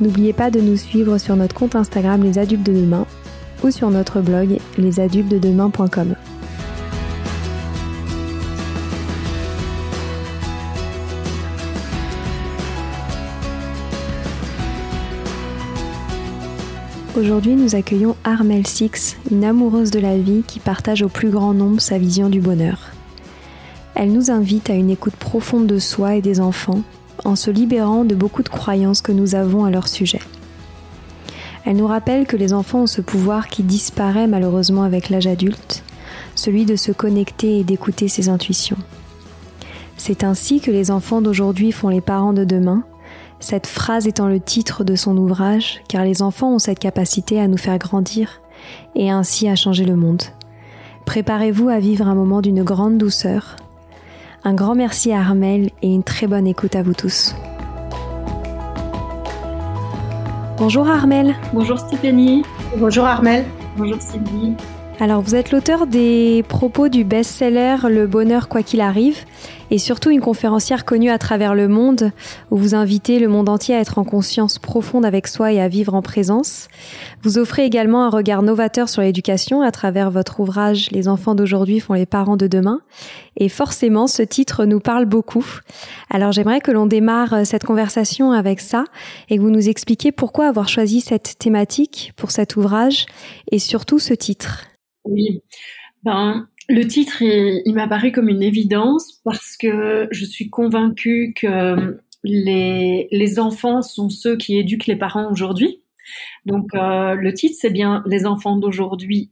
N'oubliez pas de nous suivre sur notre compte Instagram Les Adultes de Demain ou sur notre blog lesadultesdedemain.com. Aujourd'hui, nous accueillons Armel Six, une amoureuse de la vie qui partage au plus grand nombre sa vision du bonheur. Elle nous invite à une écoute profonde de soi et des enfants en se libérant de beaucoup de croyances que nous avons à leur sujet. Elle nous rappelle que les enfants ont ce pouvoir qui disparaît malheureusement avec l'âge adulte, celui de se connecter et d'écouter ses intuitions. C'est ainsi que les enfants d'aujourd'hui font les parents de demain, cette phrase étant le titre de son ouvrage, car les enfants ont cette capacité à nous faire grandir et ainsi à changer le monde. Préparez-vous à vivre un moment d'une grande douceur, un grand merci à Armel et une très bonne écoute à vous tous. Bonjour Armel. Bonjour Stéphanie. Bonjour Armel. Bonjour Sylvie. Alors vous êtes l'auteur des propos du best-seller Le bonheur quoi qu'il arrive et surtout une conférencière connue à travers le monde où vous invitez le monde entier à être en conscience profonde avec soi et à vivre en présence. Vous offrez également un regard novateur sur l'éducation à travers votre ouvrage Les enfants d'aujourd'hui font les parents de demain et forcément ce titre nous parle beaucoup. Alors j'aimerais que l'on démarre cette conversation avec ça et que vous nous expliquiez pourquoi avoir choisi cette thématique pour cet ouvrage et surtout ce titre. Oui, ben, le titre, il, m'a paru comme une évidence parce que je suis convaincue que les, les enfants sont ceux qui éduquent les parents aujourd'hui. Donc euh, le titre c'est bien les enfants d'aujourd'hui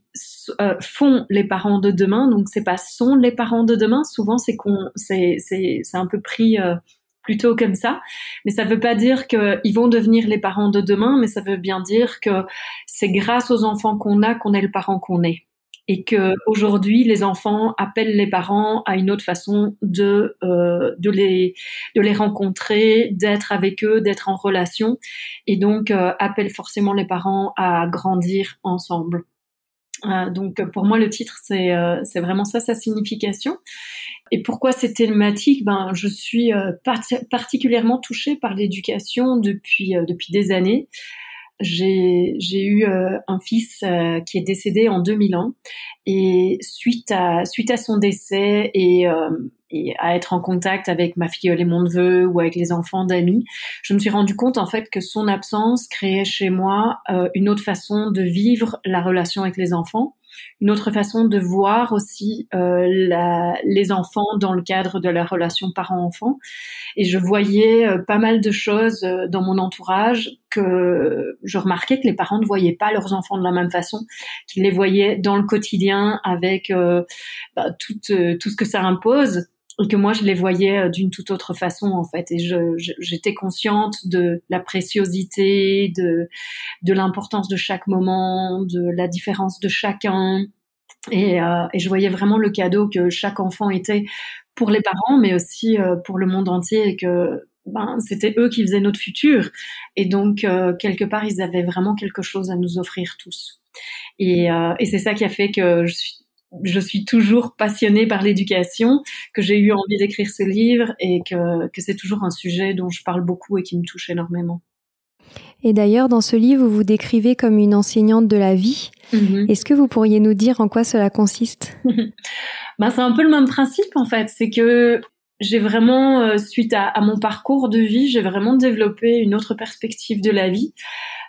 euh, font les parents de demain. Donc c'est pas sont les parents de demain. Souvent c'est qu'on c'est c'est c'est un peu pris euh, plutôt comme ça. Mais ça veut pas dire qu'ils vont devenir les parents de demain, mais ça veut bien dire que c'est grâce aux enfants qu'on a qu'on est le parent qu'on est et que aujourd'hui les enfants appellent les parents à une autre façon de euh, de les de les rencontrer, d'être avec eux, d'être en relation, et donc euh, appellent forcément les parents à grandir ensemble. Euh, donc pour moi le titre c'est euh, c'est vraiment ça sa signification. Et pourquoi cette thématique? Ben je suis euh, particulièrement touchée par l'éducation depuis depuis des années j'ai eu euh, un fils euh, qui est décédé en 2001 et suite à suite à son décès et, euh, et à être en contact avec ma fille et mon neveu ou avec les enfants d'amis, je me suis rendu compte en fait que son absence créait chez moi une autre façon de vivre la relation avec les enfants une autre façon de voir aussi euh, la, les enfants dans le cadre de la relation parent-enfant. Et je voyais euh, pas mal de choses euh, dans mon entourage que je remarquais que les parents ne voyaient pas leurs enfants de la même façon, qu'ils les voyaient dans le quotidien avec bah, tout, tout ce que ça impose et que moi je les voyais euh, d'une toute autre façon en fait. Et j'étais consciente de la préciosité de de l'importance de chaque moment de la différence de chacun. Et, euh, et, je voyais vraiment le cadeau que chaque enfant était pour les parents mais aussi euh, pour le monde entier et que ben, c'était eux qui faisaient notre futur. Et donc euh, quelque part ils avaient vraiment quelque chose à nous offrir tous. Et, et c'est ça qui a fait que je suis je suis toujours passionnée par l'éducation, que j'ai eu envie d'écrire ce livre et que, que c'est toujours un sujet dont je parle beaucoup et qui me touche énormément. Et d'ailleurs, dans ce livre, vous vous décrivez comme une enseignante de la vie. Mm-hmm. Est-ce que vous pourriez nous dire en quoi cela consiste? Ben, C'est un peu le même principe en fait. C'est que j'ai vraiment, euh, suite à, à, mon parcours de vie, j'ai vraiment développé une autre perspective de la vie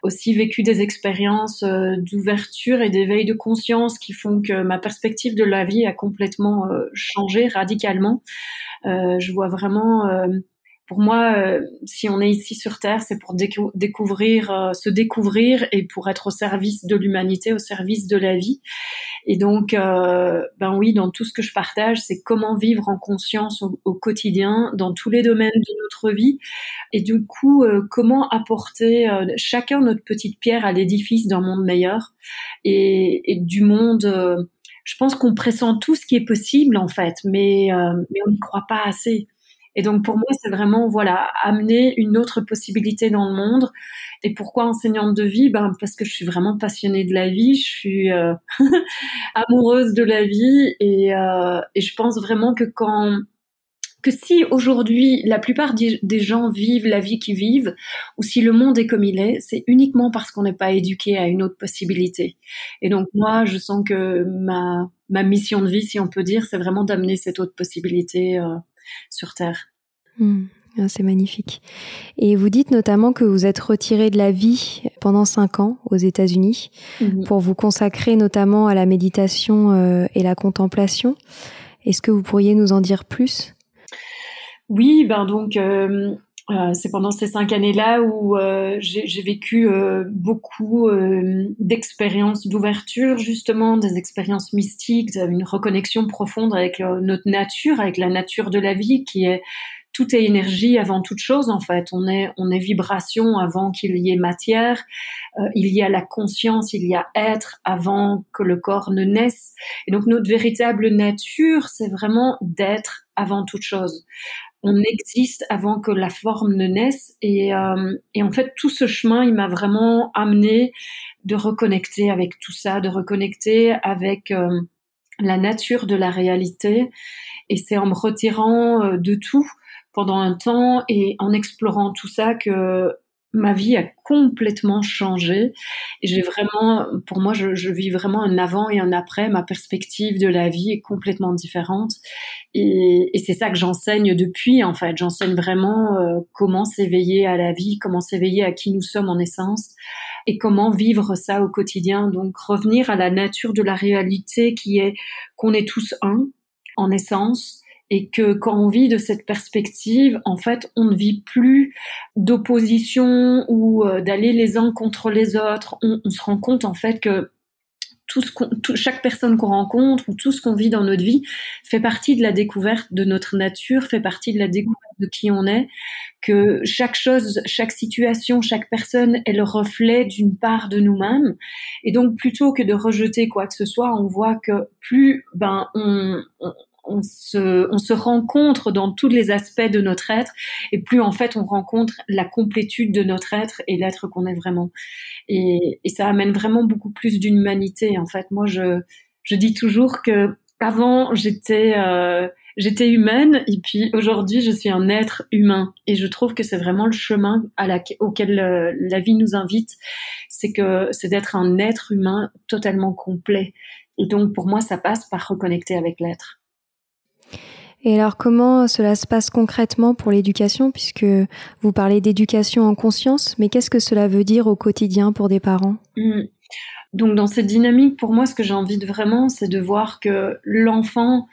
aussi vécu des expériences euh, d'ouverture et d'éveil de conscience qui font que ma perspective de la vie a complètement euh, changé radicalement. Je vois vraiment pour moi, si on est ici sur Terre, c'est pour découvrir, se découvrir et pour être au service de l'humanité, au service de la vie. Et donc, euh, ben oui, dans tout ce que je partage, c'est comment vivre en conscience au, quotidien, dans tous les domaines de notre vie, et du coup, euh, comment apporter euh, chacun notre petite pierre à l'édifice d'un monde meilleur et, et du monde. Euh, je pense qu'on pressent tout ce qui est possible en fait, mais, mais on n'y croit pas assez. Et donc pour moi, c'est vraiment voilà amener une autre possibilité dans le monde. Et pourquoi enseignante de vie? Ben parce que je suis vraiment passionnée de la vie, je suis euh, amoureuse de la vie et, euh, et je pense vraiment que quand que si aujourd'hui la plupart des gens vivent la vie qu'ils vivent, ou si le monde est comme il est, c'est uniquement parce qu'on n'est pas éduqué à une autre possibilité. Et donc moi, je sens que ma, ma mission de vie, si on peut dire, c'est vraiment d'amener cette autre possibilité euh, sur Terre. Hmm. Ah, c'est magnifique. Et vous dites notamment que vous êtes retiré de la vie pendant cinq ans aux États-Unis mhm. pour vous consacrer notamment à la méditation euh, et la contemplation. Est-ce que vous pourriez nous en dire plus? Oui, ben donc euh, euh, c'est pendant ces cinq années-là où j'ai vécu beaucoup d'expériences d'ouverture, justement, des expériences mystiques, une reconnexion profonde avec notre nature, avec la nature de la vie qui est tout est énergie avant toute chose en fait. On est on est vibration avant qu'il y ait matière. Euh, il y a la conscience, il y a être avant que le corps ne naisse. Et donc notre véritable nature, c'est vraiment d'être avant toute chose. On existe avant que la forme ne naisse. Et, euh, et en fait, tout ce chemin, il m'a vraiment amené de reconnecter avec tout ça, de reconnecter avec euh, la nature de la réalité. Et c'est en me retirant de tout pendant un temps et en explorant tout ça que ma vie a complètement changé. J'ai vraiment, pour moi, je, je, vis vraiment un avant et un après. Ma perspective de la vie est complètement différente. Et, et c'est ça que j'enseigne depuis, en fait. J'enseigne vraiment euh, comment s'éveiller à la vie, comment s'éveiller à qui nous sommes en essence et comment vivre ça au quotidien. Donc revenir à la nature de la réalité qui est qu'on est tous un en essence et que quand on vit de cette perspective, en fait, on ne vit plus d'opposition ou euh, d'aller les uns contre les autres. On, se rend compte en fait que tout ce chaque personne qu'on rencontre ou tout ce qu'on vit dans notre vie fait partie de la découverte de notre nature, fait partie de la découverte de qui on est, que chaque chose, chaque situation, chaque personne est le reflet d'une part de nous-mêmes. Et donc, plutôt que de rejeter quoi que ce soit, on voit que plus ben on se, on se rencontre dans tous les aspects de notre être et plus en fait on rencontre la complétude de notre être et l'être qu'on est vraiment. Et, ça amène vraiment beaucoup plus d'humanité. En fait, moi je, je dis toujours que avant j'étais euh, j'étais humaine et puis aujourd'hui je suis un être humain et je trouve que c'est vraiment le chemin auquel euh, la vie nous invite, c'est que c'est d'être un être humain totalement complet. Et donc pour moi ça passe par reconnecter avec l'être. Et alors comment cela se passe concrètement pour l'éducation, puisque vous parlez d'éducation en conscience, mais qu'est-ce que cela veut dire au quotidien pour des parents? Mmh. Donc dans cette dynamique, pour moi, ce que j'ai envie de vraiment, c'est de voir que l'enfant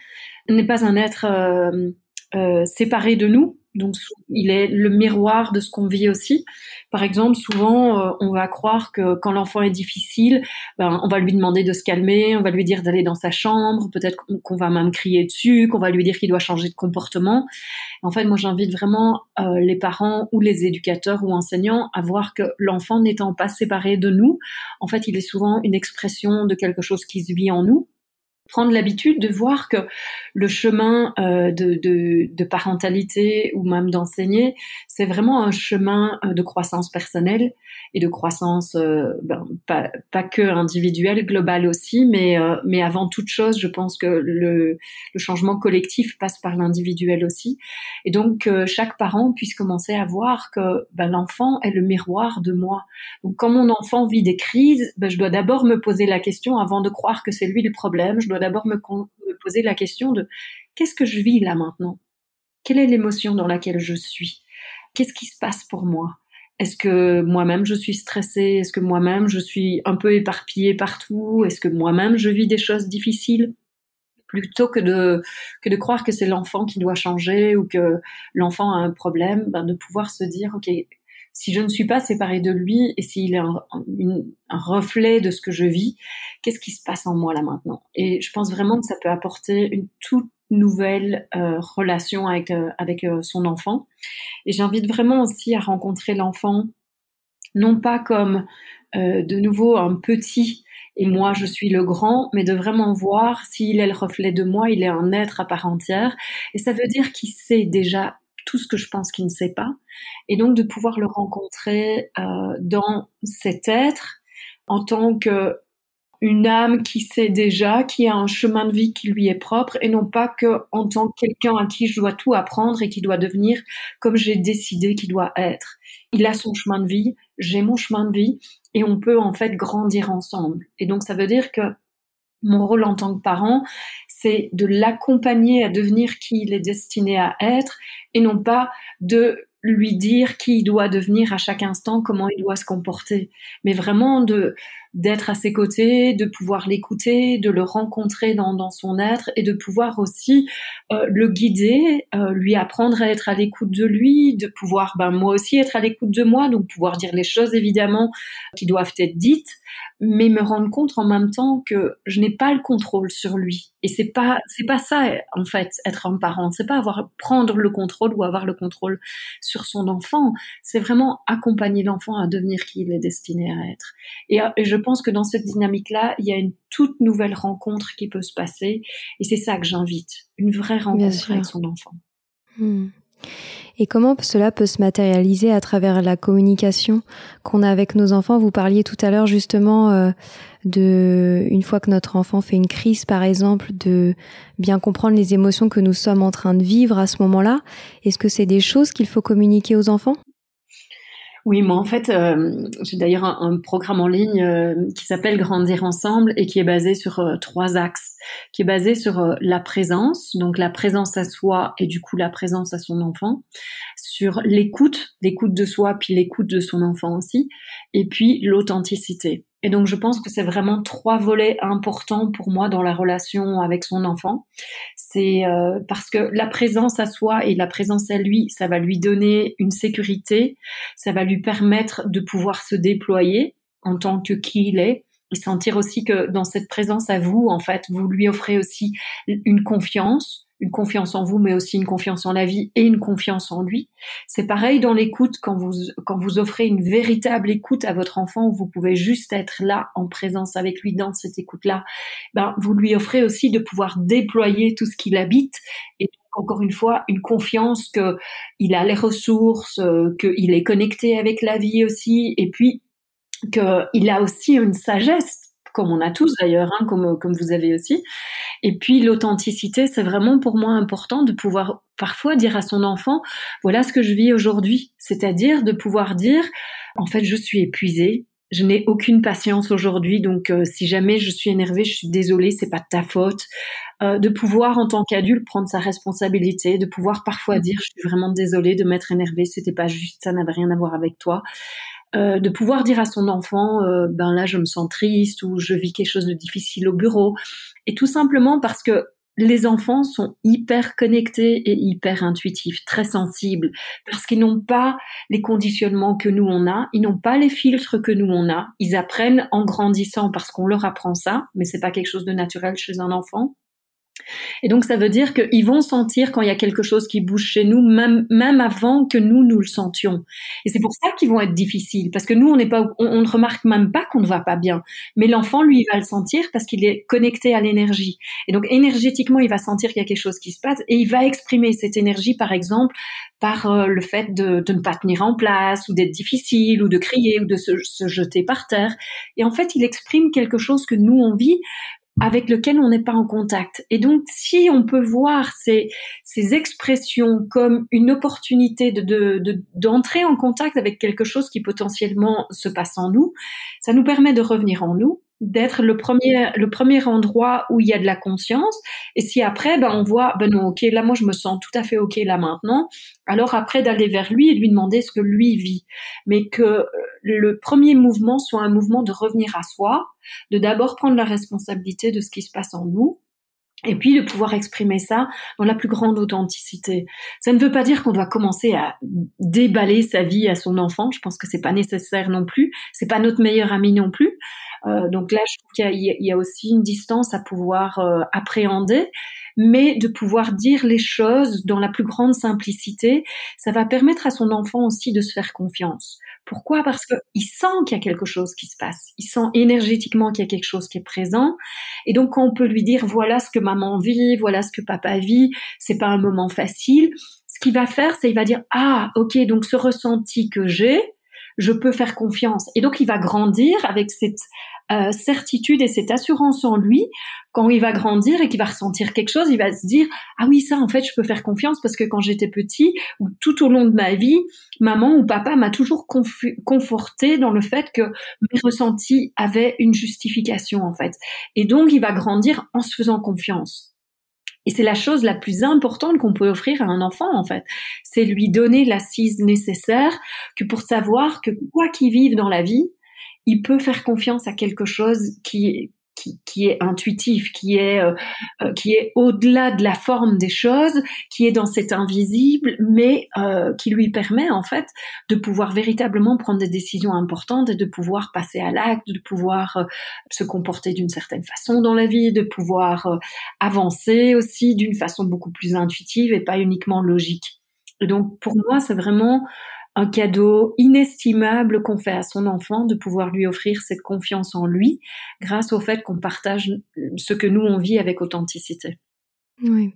n'est pas un être euh, euh, séparé de nous, donc il est le miroir de ce qu'on vit aussi. Par exemple, souvent euh, on va croire que quand l'enfant est difficile, ben, on va lui demander de se calmer, on va lui dire d'aller dans sa chambre, peut-être qu'on va même crier dessus, qu'on va lui dire qu'il doit changer de comportement. En fait, moi j'invite vraiment euh, les parents ou les éducateurs ou enseignants à voir que l'enfant n'étant pas séparé de nous, en fait il est souvent une expression de quelque chose qui se vit en nous prendre l'habitude de voir que le chemin euh, de, parentalité ou même d'enseigner, c'est vraiment un chemin euh, de croissance personnelle et de croissance euh, ben, pas, que individuelle, globale aussi, mais, mais avant toute chose, je pense que le, changement collectif passe par l'individuel aussi. Et donc, que chaque parent puisse commencer à voir que ben, l'enfant est le miroir de moi. Donc, quand mon enfant vit des crises, ben, je dois d'abord me poser la question, avant de croire que c'est lui le problème, je dois d'abord me, poser la question de qu'est-ce que je vis là maintenant? Quelle est l'émotion dans laquelle je suis? Qu'est-ce qui se passe pour moi? Est-ce que moi-même je suis stressée? Est-ce que moi-même je suis un peu éparpillée partout? Est-ce que moi-même je vis des choses difficiles? Plutôt que de que de croire que c'est l'enfant qui doit changer ou que l'enfant a un problème, ben de pouvoir se dire ok si je ne suis pas séparée de lui et s'il est un, reflet de ce que je vis, qu'est-ce qui se passe en moi là maintenant? Et je pense vraiment que ça peut apporter une toute nouvelle euh, relation avec euh, avec euh, son enfant. Et j'invite vraiment aussi à rencontrer l'enfant, non pas comme de nouveau un petit et moi je suis le grand, mais de vraiment voir s'il est le reflet de moi, il est un être à part entière. Et ça veut dire qu'il sait déjà tout ce que je pense qu'il ne sait pas. Et donc de pouvoir le rencontrer euh, dans cet être en tant que une âme qui sait déjà, qui a un chemin de vie qui lui est propre, et non pas que en tant que quelqu'un à qui je dois tout apprendre et qui doit devenir comme j'ai décidé qu'il doit être. Il a son chemin de vie, j'ai mon chemin de vie, et on peut en fait grandir ensemble. Et donc ça veut dire que mon rôle en tant que parent, c'est de l'accompagner à devenir qui il est destiné à être et non pas de lui dire qui il doit devenir à chaque instant, comment il doit se comporter, mais vraiment de d'être à ses côtés, de pouvoir l'écouter, de le rencontrer dans, son être et de pouvoir aussi euh, le guider, euh, lui apprendre à être à l'écoute de lui, de pouvoir ben, moi aussi être à l'écoute de moi, donc pouvoir dire les choses évidemment qui doivent être dites, mais me rendre compte en même temps que je n'ai pas le contrôle sur lui. Et c'est pas c'est pas ça en fait être un parent, c'est pas avoir prendre le contrôle ou avoir le contrôle sur son enfant, c'est vraiment accompagner l'enfant à devenir qui il est destiné à être. Et, et je pense que dans cette dynamique-là, il y a une toute nouvelle rencontre qui peut se passer. Et c'est ça que j'invite, une vraie rencontre avec son enfant. Hmm. Et comment cela peut se matérialiser à travers la communication qu'on a avec nos enfants? Vous parliez tout à l'heure justement euh, de, une fois que notre enfant fait une crise par exemple, de bien comprendre les émotions que nous sommes en train de vivre à ce moment-là. Est-ce que c'est des choses qu'il faut communiquer aux enfants? Oui, moi en fait, euh, j'ai d'ailleurs un, programme en ligne euh, qui s'appelle Grandir ensemble et qui est basé sur euh, trois axes, qui est basé sur la présence, donc la présence à soi et du coup la présence à son enfant, sur l'écoute, l'écoute de soi puis l'écoute de son enfant aussi, et puis l'authenticité. Et donc, je pense que c'est vraiment trois volets importants pour moi dans la relation avec son enfant. C'est euh, parce que la présence à soi et la présence à lui, ça va lui donner une sécurité, ça va lui permettre de pouvoir se déployer en tant que qui il est et sentir aussi que dans cette présence à vous, en fait, vous lui offrez aussi une confiance, une confiance en vous, mais aussi une confiance en la vie et une confiance en lui. C'est pareil dans l'écoute quand vous quand vous offrez une véritable écoute à votre enfant, vous pouvez juste être là en présence avec lui dans cette écoute-là. Ben vous lui offrez aussi de pouvoir déployer tout ce qu'il habite et encore une fois une confiance que il a les ressources, euh, qu'il est connecté avec la vie aussi, et puis qu'il a aussi une sagesse comme on a tous d'ailleurs, hein, comme, comme vous avez aussi. Et puis l'authenticité, c'est vraiment pour moi important de pouvoir parfois dire à son enfant, voilà ce que je vis aujourd'hui. C'est-à-dire de pouvoir dire, en fait, je suis épuisée, je n'ai aucune patience aujourd'hui, donc euh, si jamais je suis énervée, je suis désolée, c'est pas de ta faute. Euh, de pouvoir en tant qu'adulte prendre sa responsabilité, de pouvoir parfois dire je suis vraiment désolée de m'être énervée, c'était pas juste, ça n'avait rien à voir avec toi. Euh, de pouvoir dire à son enfant, euh, ben là je me sens triste ou je vis quelque chose de difficile au bureau, et tout simplement parce que les enfants sont hyper connectés et hyper intuitifs, très sensibles, parce qu'ils n'ont pas les conditionnements que nous on a, ils n'ont pas les filtres que nous on a. Ils apprennent en grandissant parce qu'on leur apprend ça, mais c'est pas quelque chose de naturel chez un enfant. Et donc ça veut dire qu'ils vont sentir quand il y a quelque chose qui bouge chez nous, même, même avant que nous nous le sentions. Et c'est pour ça qu'ils vont être difficiles, parce que nous on n'est pas, on, ne remarque même pas qu'on ne va pas bien, mais l'enfant lui il va le sentir parce qu'il est connecté à l'énergie. Et donc énergétiquement il va sentir qu'il y a quelque chose qui se passe et il va exprimer cette énergie par exemple par euh, le fait de, ne pas tenir en place ou d'être difficile ou de crier ou de se jeter par terre. Et en fait il exprime quelque chose que nous on vit avec lequel on n'est pas en contact. Et donc, si on peut voir ces, expressions comme une opportunité de, d'entrer de, en contact avec quelque chose qui potentiellement se passe en nous, ça nous permet de revenir en nous, d'être le premier le premier endroit où il y a de la conscience et si après ben on voit ben non ok là moi je me sens tout à fait ok là maintenant alors après d'aller vers lui et lui demander ce que lui vit mais que euh, le premier mouvement soit un mouvement de revenir à soi de d'abord prendre la responsabilité de ce qui se passe en nous et puis de pouvoir exprimer ça dans la plus grande authenticité. Ça ne veut pas dire qu'on doit commencer à déballer sa vie à son enfant. Je pense que c'est pas nécessaire non plus. C'est pas notre meilleur ami non plus. Euh, donc là, je trouve qu'il y, y, a aussi une distance à pouvoir euh, appréhender, mais de pouvoir dire les choses dans la plus grande simplicité, ça va permettre à son enfant aussi de se faire confiance. Pourquoi? Parce qu'il sent qu'il y a quelque chose qui se passe. Il sent énergétiquement qu'il y a quelque chose qui est présent. Et donc, quand on peut lui dire voilà ce que maman vit, voilà ce que papa vit, c'est pas un moment facile. Ce qu'il va faire, c'est il va dire ah ok donc ce ressenti que j'ai, je peux faire confiance. Et donc il va grandir avec cette euh, certitude et cette assurance en lui, quand il va grandir et qu'il va ressentir quelque chose, il va se dire ah oui ça en fait je peux faire confiance parce que quand j'étais petit ou tout au long de ma vie, maman ou papa m'a toujours conforté dans le fait que mes ressentis avaient une justification en fait. Et donc il va grandir en se faisant confiance. Et c'est la chose la plus importante qu'on peut offrir à un enfant, en fait. C'est lui donner l'assise nécessaire que pour savoir que quoi qu'il vive dans la vie, il peut faire confiance à quelque chose qui, qui, qui est intuitif, qui est, euh, euh, qui est au-delà de la forme des choses, qui est dans cet invisible, mais euh, qui lui permet en fait de pouvoir véritablement prendre des décisions importantes et de pouvoir passer à l'acte, de pouvoir euh, se comporter d'une certaine façon dans la vie, de pouvoir avancer aussi d'une façon beaucoup plus intuitive et pas uniquement logique. Et donc pour moi, c'est vraiment un cadeau inestimable qu'on fait à son enfant de pouvoir lui offrir cette confiance en lui grâce au fait qu'on partage ce que nous on vit avec authenticité. Oui.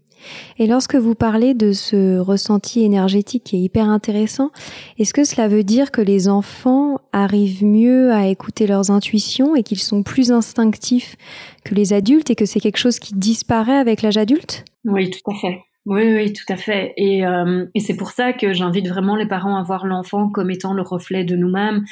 Et lorsque vous parlez de ce ressenti énergétique qui est hyper intéressant, est-ce que cela veut dire que les enfants arrivent mieux à écouter leurs intuitions et qu'ils sont plus instinctifs que les adultes et que c'est quelque chose qui disparaît avec l'âge adulte? Oui, tout à fait. Oui, oui, tout à fait. Et, euh, et c'est pour ça que j'invite vraiment les parents à voir l'enfant comme étant le reflet de nous-mêmes,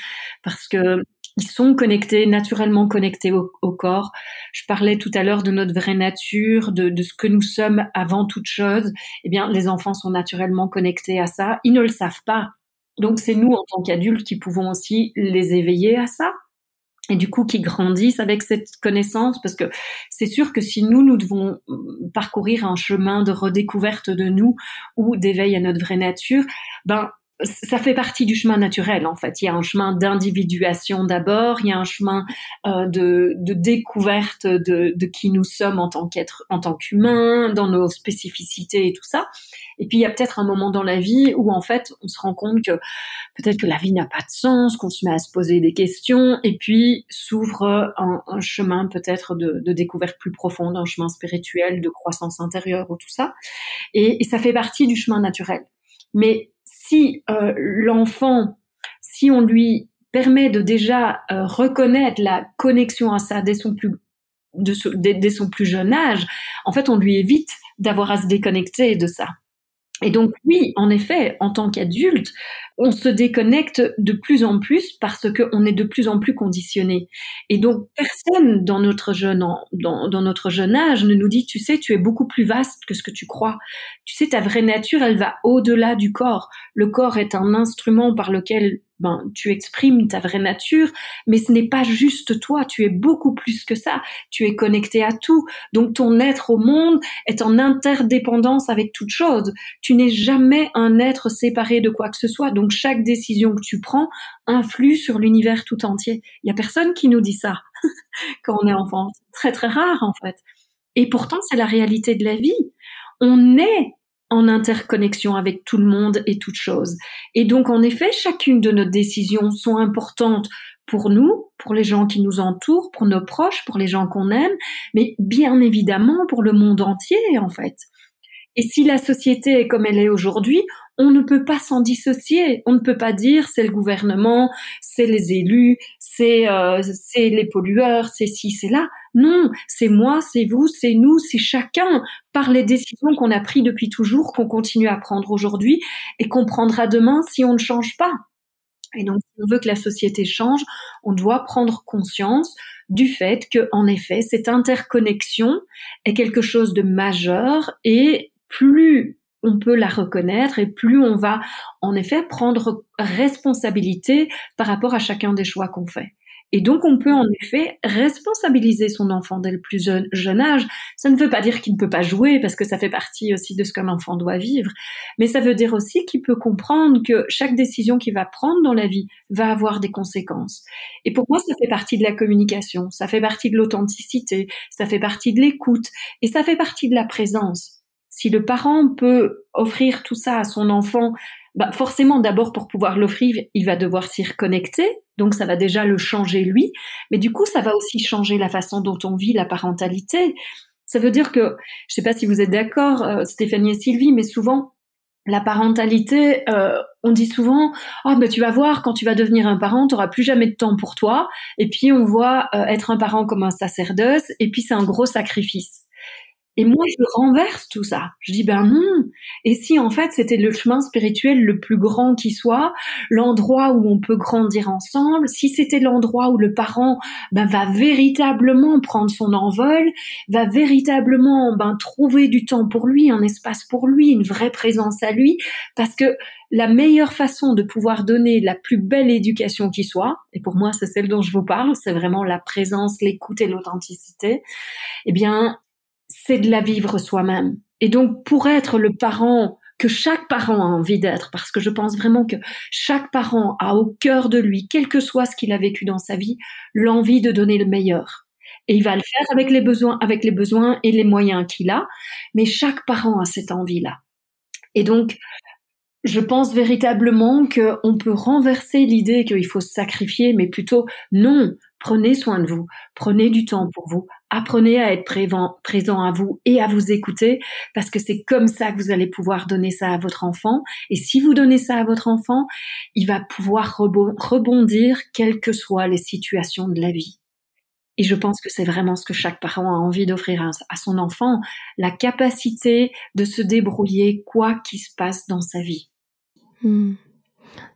parce que ils sont connectés, naturellement connectés au, corps. Je parlais tout à l'heure de notre vraie nature, de, de, ce que nous sommes avant toute chose. Eh bien, les enfants sont naturellement connectés à ça. Ils ne le savent pas. Donc, c'est nous, en tant qu'adultes, qui pouvons aussi les éveiller à ça et du coup qui grandissent avec cette connaissance parce que c'est sûr que si nous nous devons parcourir un chemin de redécouverte de nous ou d'éveil à notre vraie nature ben ça fait partie du chemin naturel en fait. Il y a un chemin d'individuation d'abord, il y a un chemin euh, de, découverte de, qui nous sommes en tant qu'être, en tant qu'humain, dans nos spécificités et tout ça. Et puis il y a peut-être un moment dans la vie où en fait on se rend compte que peut-être que la vie n'a pas de sens, qu'on se met à se poser des questions, et puis s'ouvre un, chemin peut-être de, de, découverte plus profonde, un chemin spirituel, de croissance intérieure ou tout ça. Et, et ça fait partie du chemin naturel. Mais si euh, l'enfant, si on lui permet de déjà euh, reconnaître la connexion à ça dès son plus dès, son plus jeune âge, en fait, on lui évite d'avoir à se déconnecter de ça. Et donc oui, en effet, en tant qu'adulte, on se déconnecte de plus en plus parce qu'on est de plus en plus conditionné. Et donc personne dans notre jeune dans, dans notre jeune âge ne nous dit tu sais tu es beaucoup plus vaste que ce que tu crois. Tu sais ta vraie nature elle va au-delà du corps. Le corps est un instrument par lequel ben, tu exprimes ta vraie nature, mais ce n'est pas juste toi, tu es beaucoup plus que ça, tu es connecté à tout. Donc ton être au monde est en interdépendance avec toute chose. Tu n'es jamais un être séparé de quoi que ce soit. Donc chaque décision que tu prends influe sur l'univers tout entier. Il y a personne qui nous dit ça quand on est enfant. Très très rare en fait. Et pourtant c'est la réalité de la vie. On est en interconnexion avec tout le monde et toute chose. Et donc, en effet, chacune de nos décisions sont importantes pour nous, pour les gens qui nous entourent, pour nos proches, pour les gens qu'on aime, mais bien évidemment pour le monde entier, en fait. Et si la société est comme elle est aujourd'hui, on ne peut pas s'en dissocier. On ne peut pas dire c'est le gouvernement, c'est les élus, c'est euh, c'est les pollueurs, c'est ci, c'est là. Non, c'est moi, c'est vous, c'est nous, c'est chacun par les décisions qu'on a prises depuis toujours, qu'on continue à prendre aujourd'hui et qu'on prendra demain si on ne change pas. Et donc, si on veut que la société change, on doit prendre conscience du fait que, en effet, cette interconnexion est quelque chose de majeur et plus on peut la reconnaître et plus on va en effet prendre responsabilité par rapport à chacun des choix qu'on fait. Et donc, on peut en effet responsabiliser son enfant dès le plus jeune, âge. Ça ne veut pas dire qu'il ne peut pas jouer, parce que ça fait partie aussi de ce qu'un enfant doit vivre, mais ça veut dire aussi qu'il peut comprendre que chaque décision qu'il va prendre dans la vie va avoir des conséquences. Et pour moi, ça fait partie de la communication, ça fait partie de l'authenticité, ça fait partie de l'écoute, et ça fait partie de la présence. Si le parent peut offrir tout ça à son enfant bah forcément, d'abord, pour pouvoir l'offrir, il va devoir s'y reconnecter. Donc, ça va déjà le changer lui. Mais du coup, ça va aussi changer la façon dont on vit la parentalité. Ça veut dire que, je sais pas si vous êtes d'accord, euh, Stéphanie et Sylvie, mais souvent, la parentalité, euh, on dit souvent, oh, mais tu vas voir, quand tu vas devenir un parent, tu n'auras plus jamais de temps pour toi. Et puis, on voit euh, être un parent comme un sacerdoce. Et puis, c'est un gros sacrifice. Et moi, je renverse tout ça. Je dis, ben non. Et si en fait c'était le chemin spirituel le plus grand qui soit, l'endroit où on peut grandir ensemble, si c'était l'endroit où le parent ben, va véritablement prendre son envol, va véritablement ben, trouver du temps pour lui, un espace pour lui, une vraie présence à lui, parce que la meilleure façon de pouvoir donner la plus belle éducation qui soit, et pour moi c'est celle dont je vous parle, c'est vraiment la présence, l'écoute et l'authenticité, eh bien c'est de la vivre soi-même. Et donc, pour être le parent que chaque parent a envie d'être, parce que je pense vraiment que chaque parent a au cœur de lui, quel que soit ce qu'il a vécu dans sa vie, l'envie de donner le meilleur. Et il va le faire avec les besoins, avec les besoins et les moyens qu'il a. Mais chaque parent a cette envie-là. Et donc, je pense véritablement qu'on peut renverser l'idée qu'il faut se sacrifier, mais plutôt non, prenez soin de vous, prenez du temps pour vous, apprenez à être présent à vous et à vous écouter, parce que c'est comme ça que vous allez pouvoir donner ça à votre enfant. Et si vous donnez ça à votre enfant, il va pouvoir rebondir quelles que soient les situations de la vie. Et je pense que c'est vraiment ce que chaque parent a envie d'offrir à son enfant, la capacité de se débrouiller quoi qu'il se passe dans sa vie. Hmm.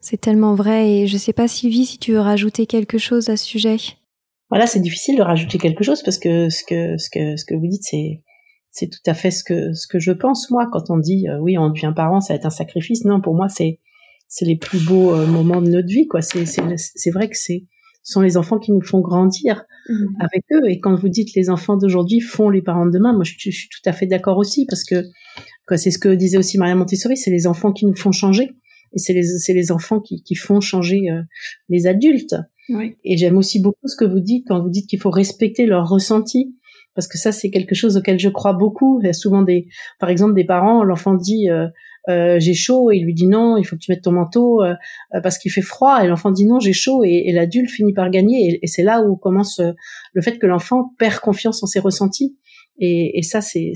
C'est tellement vrai et je sais pas Sylvie si tu veux rajouter quelque chose à ce sujet. Voilà, c'est difficile de rajouter quelque chose parce que ce que ce que ce que vous dites c'est c'est tout à fait ce que ce que je pense moi quand on dit euh, oui on devient parent ça va être un sacrifice non pour moi c'est c'est les plus beaux euh, moments de notre vie quoi c'est vrai que c'est sont les enfants qui nous font grandir mmh. avec eux et quand vous dites les enfants d'aujourd'hui font les parents de demain moi je, je suis tout à fait d'accord aussi parce que c'est ce que disait aussi Maria Montessori c'est les enfants qui nous font changer et c'est les, c'est les enfants qui, qui font changer euh, les adultes. Oui. Et j'aime aussi beaucoup ce que vous dites quand vous dites qu'il faut respecter leurs ressentis, parce que ça c'est quelque chose auquel je crois beaucoup. Il y a souvent des, par exemple, des parents, l'enfant dit euh, euh, j'ai chaud et il lui dit non, il faut que tu mettes ton manteau euh, parce qu'il fait froid et l'enfant dit non, j'ai chaud et, et l'adulte finit par gagner et, et c'est là où commence le fait que l'enfant perd confiance en ses ressentis et, et ça, c'est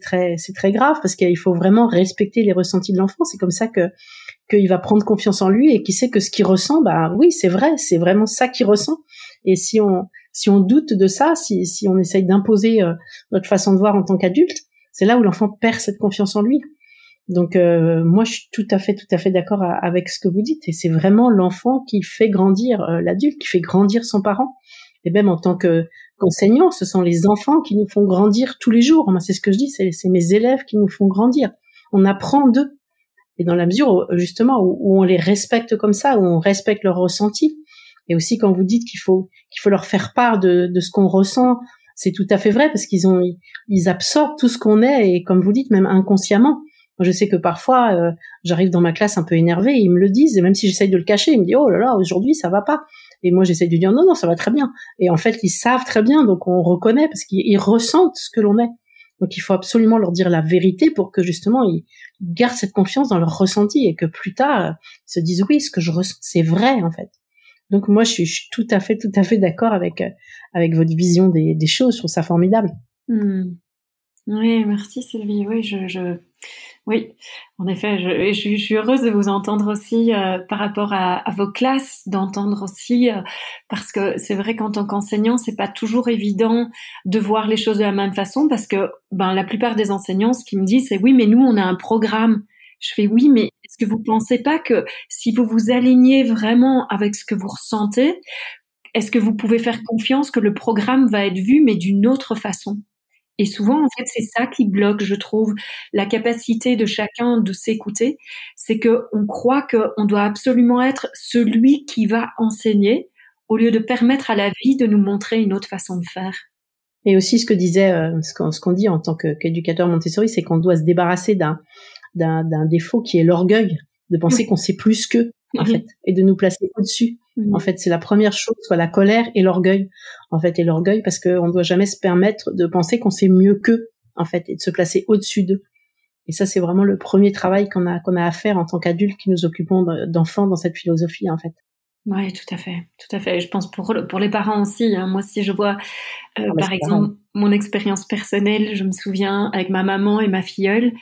très, c'est très grave parce qu'il faut vraiment respecter les ressentis de l'enfant. C'est comme ça que qu'il va prendre confiance en lui et qu'il sait que ce qu'il ressent, bah oui, c'est vrai, c'est vraiment ça qu'il ressent. Et si on si on doute de ça, si si on essaye d'imposer euh, notre façon de voir en tant qu'adulte, c'est là où l'enfant perd cette confiance en lui. Donc euh, moi, je suis tout à fait, tout à fait d'accord avec ce que vous dites. Et c'est vraiment l'enfant qui fait grandir euh, l'adulte, qui fait grandir son parent. Et même en tant que qu'enseignant, ce sont les enfants qui nous font grandir tous les jours. Moi, c'est ce que je dis, c'est mes élèves qui nous font grandir. On apprend d'eux. Et dans la mesure où, justement où, on les respecte comme ça, où on respecte leurs ressentis, et aussi quand vous dites qu'il faut qu'il faut leur faire part de, de ce qu'on ressent, c'est tout à fait vrai parce qu'ils ont ils absorbent tout ce qu'on est et comme vous dites même inconsciemment. Moi, je sais que parfois euh, j'arrive dans ma classe un peu énervée, ils me le disent et même si j'essaye de le cacher, ils me disent oh là là aujourd'hui ça va pas. Et moi, j'essaie de dire non, non, ça va très bien. Et en fait, ils savent très bien, donc on reconnaît parce qu'ils ressentent ce que l'on est. Donc il faut absolument leur dire la vérité pour que justement ils gardent cette confiance dans leur ressenti et que plus tard ils se disent oui, ce que je ressens, c'est vrai en fait. Donc moi, je suis, tout à fait, tout à fait d'accord avec avec votre vision des, des choses. Je trouve ça formidable. Hmm. Oui, merci Sylvie. Oui, je, je, oui, en effet, je, suis heureuse de vous entendre aussi euh, par rapport à, à, vos classes, d'entendre aussi euh, parce que c'est vrai qu'en tant qu'enseignant, c'est pas toujours évident de voir les choses de la même façon parce que ben la plupart des enseignants, ce qu'ils me disent, c'est oui, mais nous on a un programme. Je fais oui, mais est-ce que vous pensez pas que si vous vous alignez vraiment avec ce que vous ressentez, est-ce que vous pouvez faire confiance que le programme va être vu mais d'une autre façon? Et souvent, en fait, c'est ça qui bloque, je trouve, la capacité de chacun de s'écouter. C'est que on croit qu'on doit absolument être celui qui va enseigner, au lieu de permettre à la vie de nous montrer une autre façon de faire. Et aussi ce que disait, euh, ce qu'on dit en tant qu'éducateur Montessori, c'est qu'on doit se débarrasser d'un d'un défaut qui est l'orgueil, de penser qu'on sait plus qu'eux, en fait, et de nous placer au-dessus. En fait, c'est la première chose, soit la colère et l'orgueil, en fait, et l'orgueil parce qu'on ne doit jamais se permettre de penser qu'on sait mieux qu'eux, en fait, et de se placer au-dessus d'eux. Et ça, c'est vraiment le premier travail qu'on a qu'on a à faire en tant qu'adultes qui nous occupons d'enfants dans cette philosophie, en fait. Oui, tout à fait, tout à fait. Je pense pour pour les parents aussi. Hein. Moi, si je vois, euh, ah, par exemple, mon expérience personnelle, je me souviens avec ma maman et ma filleule,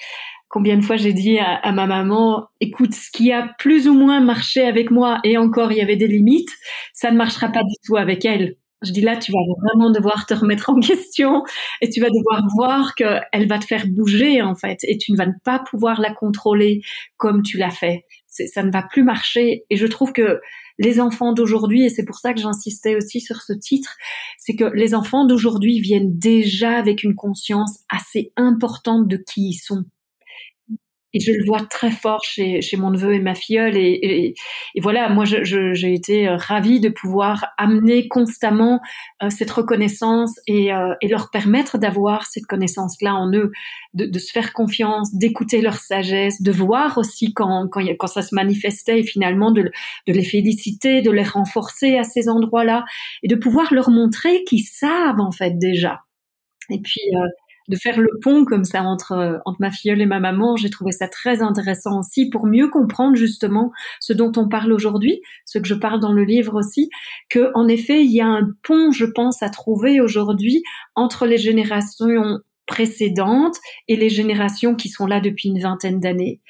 combien de fois j'ai dit à, ma maman, écoute, ce qui a plus ou moins marché avec moi, et encore il y avait des limites, ça ne marchera pas du tout avec elle. Je dis là, tu vas vraiment devoir te remettre en question et tu vas devoir voir qu'elle va te faire bouger en fait et tu ne vas pas pouvoir la contrôler comme tu l'as fait. Ça ne va plus marcher et je trouve que les enfants d'aujourd'hui, et c'est pour ça que j'insistais aussi sur ce titre, c'est que les enfants d'aujourd'hui viennent déjà avec une conscience assez importante de qui ils sont et je le vois très fort chez, chez mon neveu et ma filleule. Et, et, voilà, moi, j'ai je, été euh, ravie de pouvoir amener constamment euh, cette reconnaissance et, euh, et leur permettre d'avoir cette connaissance-là en eux, de, de, se faire confiance, d'écouter leur sagesse, de voir aussi quand, quand, quand ça se manifestait et finalement de, de les féliciter, de les renforcer à ces endroits-là et de pouvoir leur montrer qu'ils savent en fait déjà. Et puis, de faire le pont comme ça entre euh, entre ma filleule et ma maman, j'ai trouvé ça très intéressant aussi pour mieux comprendre justement ce dont on parle aujourd'hui, ce que je parle dans le livre aussi, que en effet il y a un pont, je pense, à trouver aujourd'hui entre les générations précédentes et les générations qui sont là depuis une vingtaine d'années.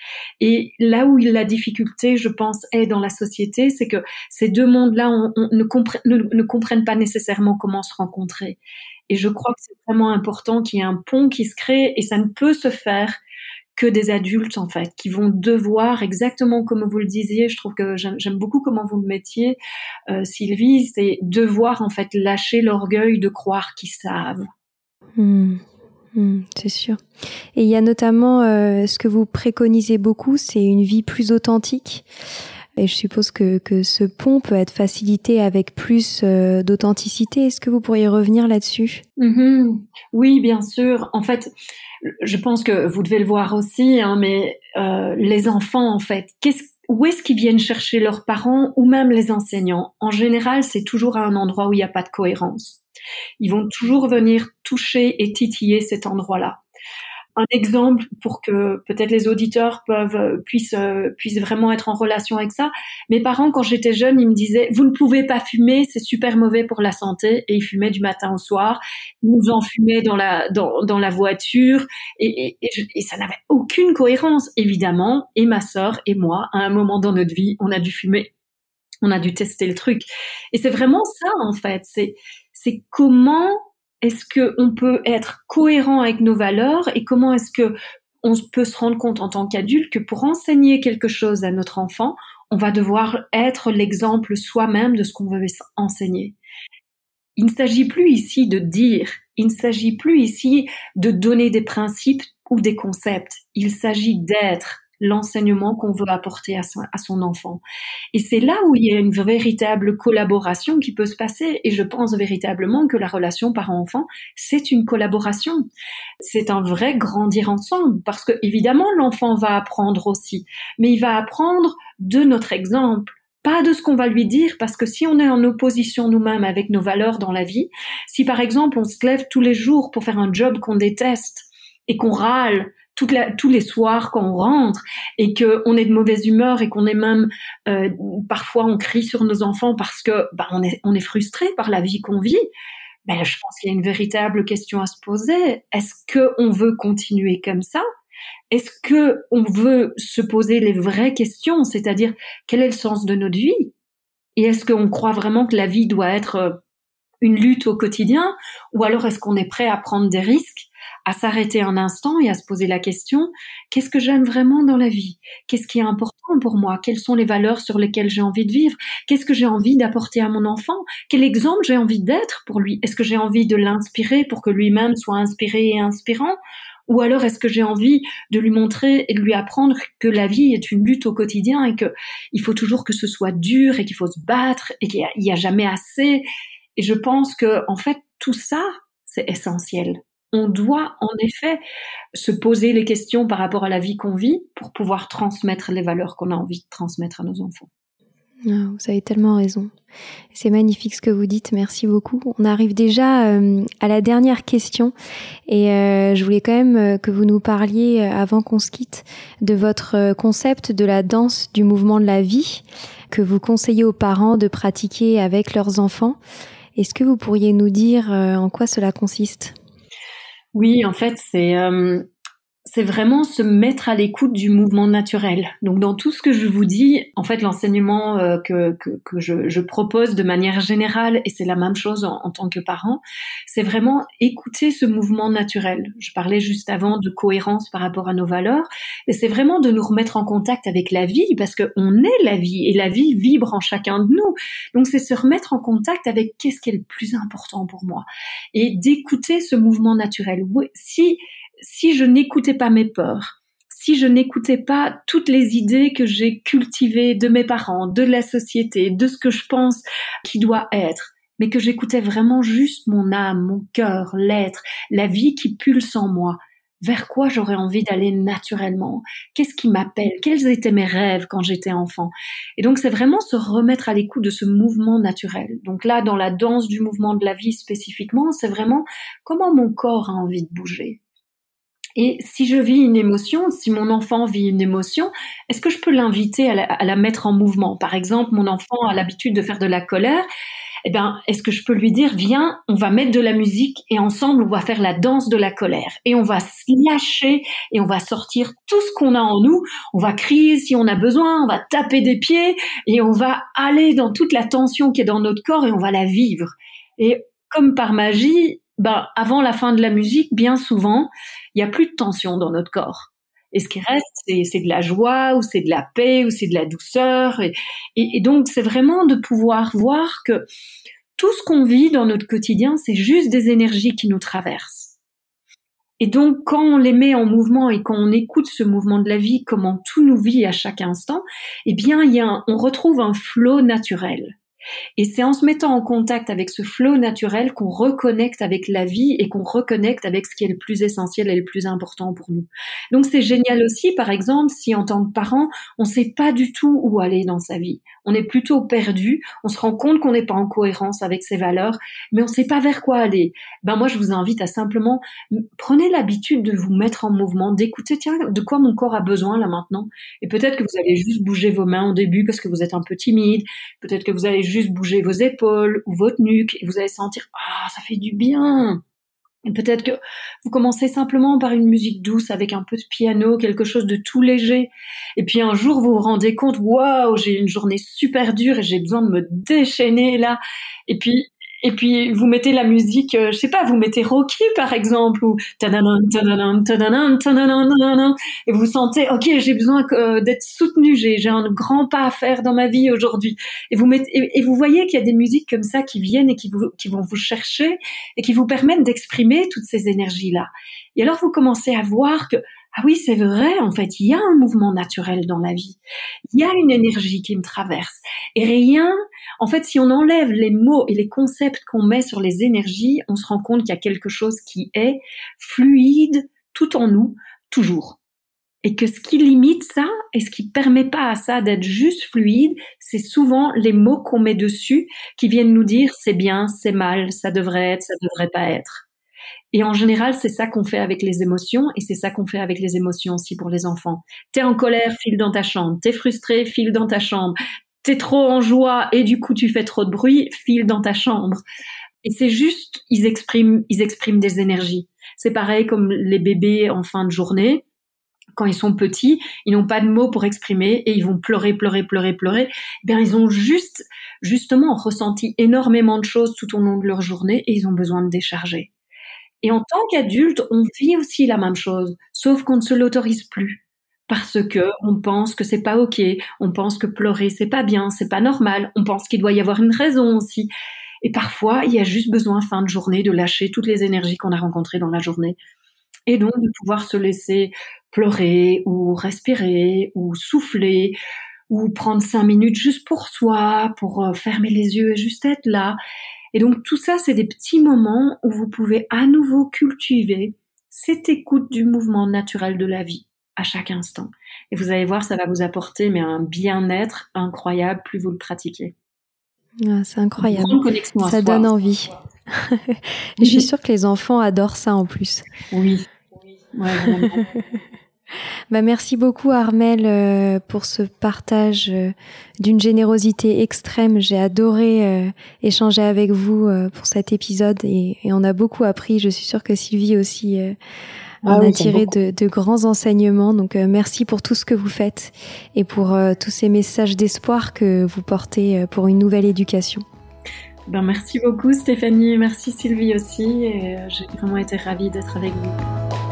Et là où la difficulté, je pense, est dans la société, c'est que ces deux mondes-là ne, ne, comprennent pas nécessairement comment se rencontrer. Et je crois que c'est vraiment important qu'il y ait un pont qui se crée et ça ne peut se faire que des adultes en fait qui vont devoir exactement comme vous le disiez je trouve que j'aime beaucoup comment vous le mettiez euh, Sylvie c'est devoir en fait lâcher l'orgueil de croire qu'ils savent. Hmm. Hmm, c'est sûr. Et il y a notamment euh, ce que vous préconisez beaucoup c'est une vie plus authentique et je suppose que, que ce pont peut être facilité avec plus euh, d'authenticité. Est-ce que vous pourriez revenir là-dessus? Mm-hmm. Oui, bien sûr. En fait, je pense que vous devez le voir aussi, hein, mais euh, les enfants, en fait, où est-ce qu'ils viennent chercher leurs parents ou même les enseignants? En général, c'est toujours à un endroit où il n'y a pas de cohérence. Ils vont toujours venir toucher et titiller cet endroit-là un exemple pour que peut-être les auditeurs euh, puissent euh, puissent vraiment être en relation avec ça. Mes parents, quand j'étais jeune, ils me disaient vous ne pouvez pas fumer, c'est super mauvais pour la santé, et ils fumaient du matin au soir. Ils nous en fumaient dans la dans, dans la voiture, et, et, et, ça n'avait aucune cohérence évidemment. Et ma sœur et moi, à un moment dans notre vie, on a dû fumer, on a dû tester le truc. Et c'est vraiment ça en fait. C'est c'est comment est-ce qu'on peut être cohérent avec nos valeurs et comment est-ce que on peut se rendre compte en tant qu'adulte que pour enseigner quelque chose à notre enfant, on va devoir être l'exemple soi-même de ce qu'on veut enseigner? Il ne s'agit plus ici de dire, il ne s'agit plus ici de donner des principes ou des concepts, il s'agit d'être, l'enseignement qu'on veut apporter à son, enfant. Et c'est là où il y a une véritable collaboration qui peut se passer. Et je pense véritablement que la relation parent-enfant, c'est une collaboration. C'est un vrai grandir ensemble parce que évidemment l'enfant va apprendre aussi, mais il va apprendre de notre exemple pas de ce qu'on va lui dire, parce que si on est en opposition nous-mêmes avec nos valeurs dans la vie, si par exemple on se lève tous les jours pour faire un job qu'on déteste et qu'on râle tous les soirs quand on rentre et qu'on est de mauvaise humeur et qu'on est même euh, parfois on crie sur nos enfants parce que bah, on est on est frustré par la vie qu'on vit. Ben, je pense qu'il y a une véritable question à se poser. Est-ce que on veut continuer comme ça? Est-ce que on veut se poser les vraies questions, c'est-à-dire quel est le sens de notre vie? Et est-ce qu'on croit vraiment que la vie doit être euh, une lutte au quotidien? Ou alors est-ce qu'on est prêt à prendre des risques à s'arrêter un instant et à se poser la question qu'est-ce que j'aime vraiment dans la vie? Qu'est-ce qui est important pour moi? Quelles sont les valeurs sur lesquelles j'ai envie de vivre? Qu'est-ce que j'ai envie d'apporter à mon enfant? Quel exemple j'ai envie d'être pour lui? Est-ce que j'ai envie de l'inspirer pour que lui-même soit inspiré et inspirant? Ou alors est-ce que j'ai envie de lui montrer et de lui apprendre que la vie est une lutte au quotidien et que il faut toujours que ce soit dur et qu'il faut se battre et qu'il n'y a, a, jamais assez? Et je pense que en fait tout ça c'est essentiel. On doit en effet se poser les questions par rapport à la vie qu'on vit pour pouvoir transmettre les valeurs qu'on a envie de transmettre à nos enfants. Ah, vous avez tellement raison. C'est magnifique ce que vous dites, merci beaucoup. On arrive déjà euh, à la dernière question et euh, je voulais quand même euh, que vous nous parliez, avant qu'on se quitte, de votre concept de la danse du mouvement de la vie que vous conseillez aux parents de pratiquer avec leurs enfants. Est-ce que vous pourriez nous dire en quoi cela consiste? Oui, en fait, c'est c'est vraiment se mettre à l'écoute du mouvement naturel. Donc dans tout ce que je vous dis, en fait l'enseignement euh, que, que, que je, je, propose de manière générale, et c'est la même chose en, tant que parent, c'est vraiment écouter ce mouvement naturel. Je parlais juste avant de cohérence par rapport à nos valeurs, et c'est vraiment de nous remettre en contact avec la vie, parce qu'on est la vie, et la vie vibre en chacun de nous. Donc c'est se remettre en contact avec qu'est-ce qui est le plus important pour moi, et d'écouter ce mouvement naturel. Si si je n'écoutais pas mes peurs, si je n'écoutais pas toutes les idées que j'ai cultivées de mes parents, de la société, de ce que je pense qui doit être, mais que j'écoutais vraiment juste mon âme, mon cœur, l'être, la vie qui pulse en moi, vers quoi j'aurais envie d'aller naturellement, qu'est-ce qui m'appelle, quels étaient mes rêves quand j'étais enfant? Et donc c'est vraiment se remettre à l'écoute de ce mouvement naturel. Donc là, dans la danse du mouvement de la vie spécifiquement, c'est vraiment comment mon corps a envie de bouger. Et si je vis une émotion, si mon enfant vit une émotion, est-ce que je peux l'inviter à, la, mettre en mouvement? Par exemple, mon enfant a l'habitude de faire de la colère. Eh bien, est-ce que je peux lui dire, viens, on va mettre de la musique et ensemble, on va faire la danse de la colère et on va se lâcher et on va sortir tout ce qu'on a en nous. On va crier si on a besoin, on va taper des pieds et on va aller dans toute la tension qui est dans notre corps et on va la vivre. Et comme par magie, ben, avant la fin de la musique, bien souvent, il n'y a plus de tension dans notre corps. Et ce qui reste, c'est de la joie, ou c'est de la paix, ou c'est de la douceur. Et, donc, c'est vraiment de pouvoir voir que tout ce qu'on vit dans notre quotidien, c'est juste des énergies qui nous traversent. Et donc, quand on les met en mouvement et quand on écoute ce mouvement de la vie, comment tout nous vit à chaque instant, eh bien, y a on retrouve un flot naturel. Et c'est en se mettant en contact avec ce flot naturel qu'on reconnecte avec la vie et qu'on reconnecte avec ce qui est le plus essentiel et le plus important pour nous. Donc c'est génial aussi, par exemple, si en tant que parent, on ne sait pas du tout où aller dans sa vie. On est plutôt perdu, on se rend compte qu'on n'est pas en cohérence avec ses valeurs, mais on ne sait pas vers quoi aller. Ben moi, je vous invite à simplement prenez l'habitude de vous mettre en mouvement, d'écouter tiens de quoi mon corps a besoin là maintenant? Et peut-être que vous allez juste bouger vos mains au début parce que vous êtes un peu timide. Peut-être que vous allez juste bouger vos épaules ou votre nuque et vous allez sentir ah ça fait du bien. Peut-être que vous commencez simplement par une musique douce avec un peu de piano, quelque chose de tout léger. Et puis un jour, vous vous rendez compte, waouh, j'ai une journée super dure et j'ai besoin de me déchaîner là. Et puis, et puis vous mettez la musique, euh, je sais pas, vous mettez Rocky par exemple ou et vous sentez ok j'ai besoin euh, d'être soutenu, j'ai un grand pas à faire dans ma vie aujourd'hui. Et vous mettez et, vous voyez qu'il y a des musiques comme ça qui viennent et qui vont vous chercher et qui vous permettent d'exprimer toutes ces énergies là et alors vous commencez à voir que ah oui, c'est vrai, en fait, il y a un mouvement naturel dans la vie. Il y a une énergie qui me traverse. Et rien, en fait, si on enlève les mots et les concepts qu'on met sur les énergies, on se rend compte qu'il y a quelque chose qui est fluide tout en nous, toujours. Et que ce qui limite ça et ce qui permet pas à ça d'être juste fluide, c'est souvent les mots qu'on met dessus qui viennent nous dire c'est bien, c'est mal, ça devrait être, ça devrait pas être. Et en général, c'est ça qu'on fait avec les émotions et c'est ça qu'on fait avec les émotions aussi pour les enfants. T'es en colère, file dans ta chambre. T'es frustré, file dans ta chambre. T'es trop en joie et du coup tu fais trop de bruit, file dans ta chambre. Et c'est juste, ils expriment, ils expriment des énergies. C'est pareil comme les bébés en fin de journée. Quand ils sont petits, ils n'ont pas de mots pour exprimer et ils vont pleurer, pleurer, pleurer, pleurer. Eh bien, ils ont juste, justement, ressenti énormément de choses tout au long de leur journée et ils ont besoin de décharger. Et en tant qu'adulte, on vit aussi la même chose, sauf qu'on ne se l'autorise plus parce que on pense que c'est pas ok, on pense que pleurer c'est pas bien, c'est pas normal, on pense qu'il doit y avoir une raison aussi. Et parfois, il y a juste besoin fin de journée de lâcher toutes les énergies qu'on a rencontrées dans la journée. et donc de pouvoir se laisser pleurer ou respirer ou souffler ou prendre cinq minutes juste pour soi, pour euh, fermer les yeux et juste être là. Et donc tout ça, c'est des petits moments où vous pouvez à nouveau cultiver cette écoute du mouvement naturel de la vie à chaque instant. Et vous allez voir, ça va vous apporter mais un bien-être incroyable plus vous le pratiquez. Ah, c'est incroyable. Ça donne envie. Je suis sûre que les enfants adorent ça en plus. Oui. bah, merci beaucoup Armel euh, pour ce partage euh, d'une générosité extrême. J'ai adoré euh, échanger avec vous pour cet épisode et, on a beaucoup appris. Je suis sûre que Sylvie aussi ah a tiré de, de, grands enseignements. Donc merci pour tout ce que vous faites et pour tous ces messages d'espoir que vous portez pour une nouvelle éducation. Ben, merci beaucoup Stéphanie, merci Sylvie aussi. J'ai vraiment été ravie d'être avec vous.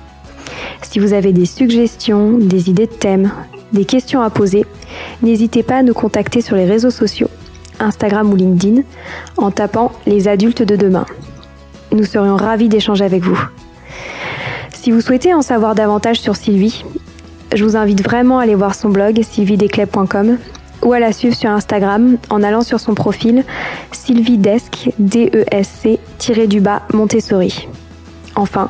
Si vous avez des suggestions, des idées de thèmes, des questions à poser, n'hésitez pas à nous contacter sur les réseaux sociaux, Instagram ou LinkedIn, en tapant les adultes de demain. Nous serions ravis d'échanger avec vous. Si vous souhaitez en savoir davantage sur Sylvie, je vous invite vraiment à aller voir son blog sylvidesclep.com ou à la suivre sur Instagram en allant sur son profil sylvidesc, D-E-S-C, Montessori. Enfin,